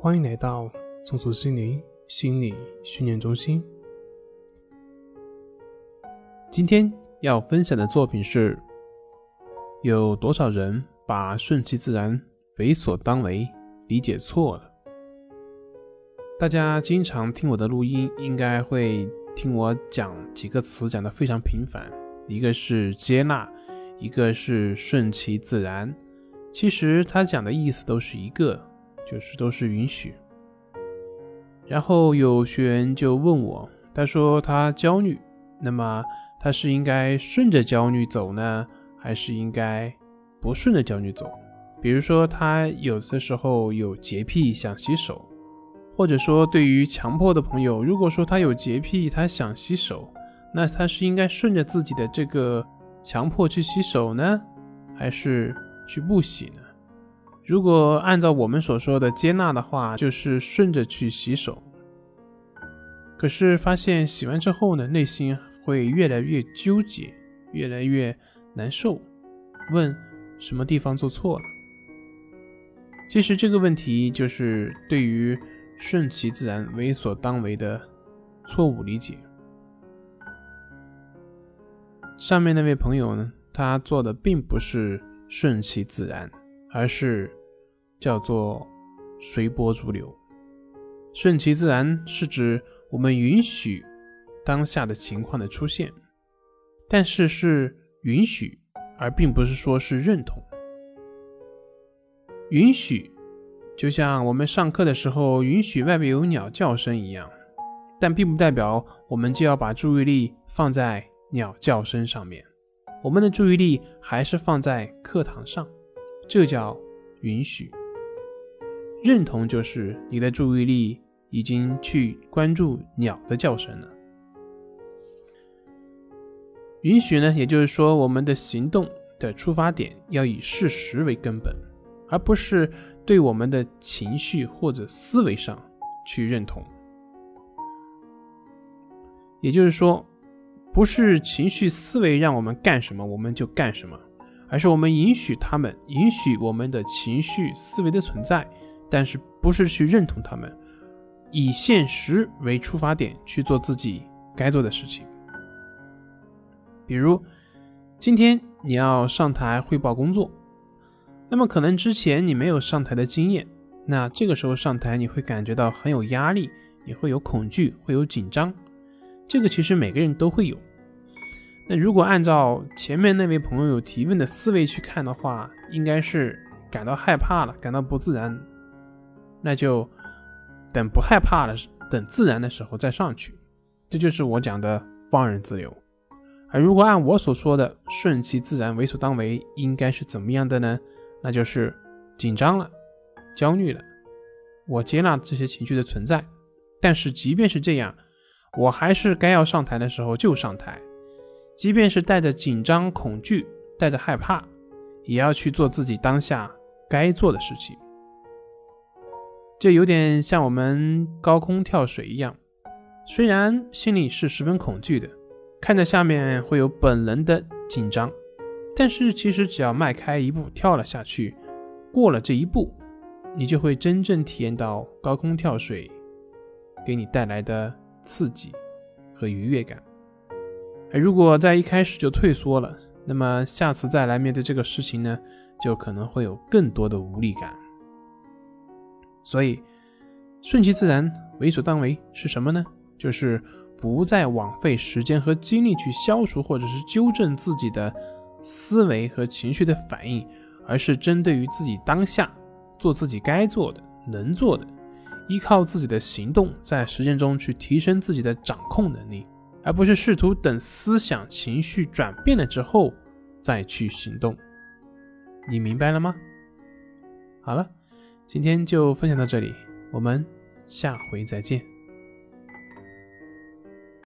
欢迎来到松鼠心灵心理训练中心。今天要分享的作品是：有多少人把顺其自然、为所当为理解错了？大家经常听我的录音，应该会听我讲几个词，讲的非常频繁。一个是接纳，一个是顺其自然。其实他讲的意思都是一个。就是都是允许。然后有学员就问我，他说他焦虑，那么他是应该顺着焦虑走呢，还是应该不顺着焦虑走？比如说他有的时候有洁癖，想洗手，或者说对于强迫的朋友，如果说他有洁癖，他想洗手，那他是应该顺着自己的这个强迫去洗手呢，还是去不洗呢？如果按照我们所说的接纳的话，就是顺着去洗手。可是发现洗完之后呢，内心会越来越纠结，越来越难受，问什么地方做错了？其实这个问题就是对于顺其自然、为所当为的错误理解。上面那位朋友呢，他做的并不是顺其自然，而是。叫做随波逐流，顺其自然是指我们允许当下的情况的出现，但是是允许，而并不是说是认同。允许就像我们上课的时候允许外面有鸟叫声一样，但并不代表我们就要把注意力放在鸟叫声上面，我们的注意力还是放在课堂上，这叫允许。认同就是你的注意力已经去关注鸟的叫声了。允许呢，也就是说，我们的行动的出发点要以事实为根本，而不是对我们的情绪或者思维上去认同。也就是说，不是情绪思维让我们干什么我们就干什么，而是我们允许他们，允许我们的情绪思维的存在。但是不是去认同他们，以现实为出发点去做自己该做的事情。比如，今天你要上台汇报工作，那么可能之前你没有上台的经验，那这个时候上台你会感觉到很有压力，也会有恐惧，会有紧张。这个其实每个人都会有。那如果按照前面那位朋友提问的思维去看的话，应该是感到害怕了，感到不自然。那就等不害怕的，等自然的时候再上去，这就是我讲的放任自由。而如果按我所说的顺其自然、为所当为，应该是怎么样的呢？那就是紧张了、焦虑了，我接纳这些情绪的存在，但是即便是这样，我还是该要上台的时候就上台，即便是带着紧张、恐惧、带着害怕，也要去做自己当下该做的事情。就有点像我们高空跳水一样，虽然心里是十分恐惧的，看着下面会有本能的紧张，但是其实只要迈开一步跳了下去，过了这一步，你就会真正体验到高空跳水给你带来的刺激和愉悦感。而如果在一开始就退缩了，那么下次再来面对这个事情呢，就可能会有更多的无力感。所以，顺其自然、为所当为是什么呢？就是不再枉费时间和精力去消除或者是纠正自己的思维和情绪的反应，而是针对于自己当下做自己该做的、能做的，依靠自己的行动在实践中去提升自己的掌控能力，而不是试图等思想情绪转变了之后再去行动。你明白了吗？好了。今天就分享到这里，我们下回再见。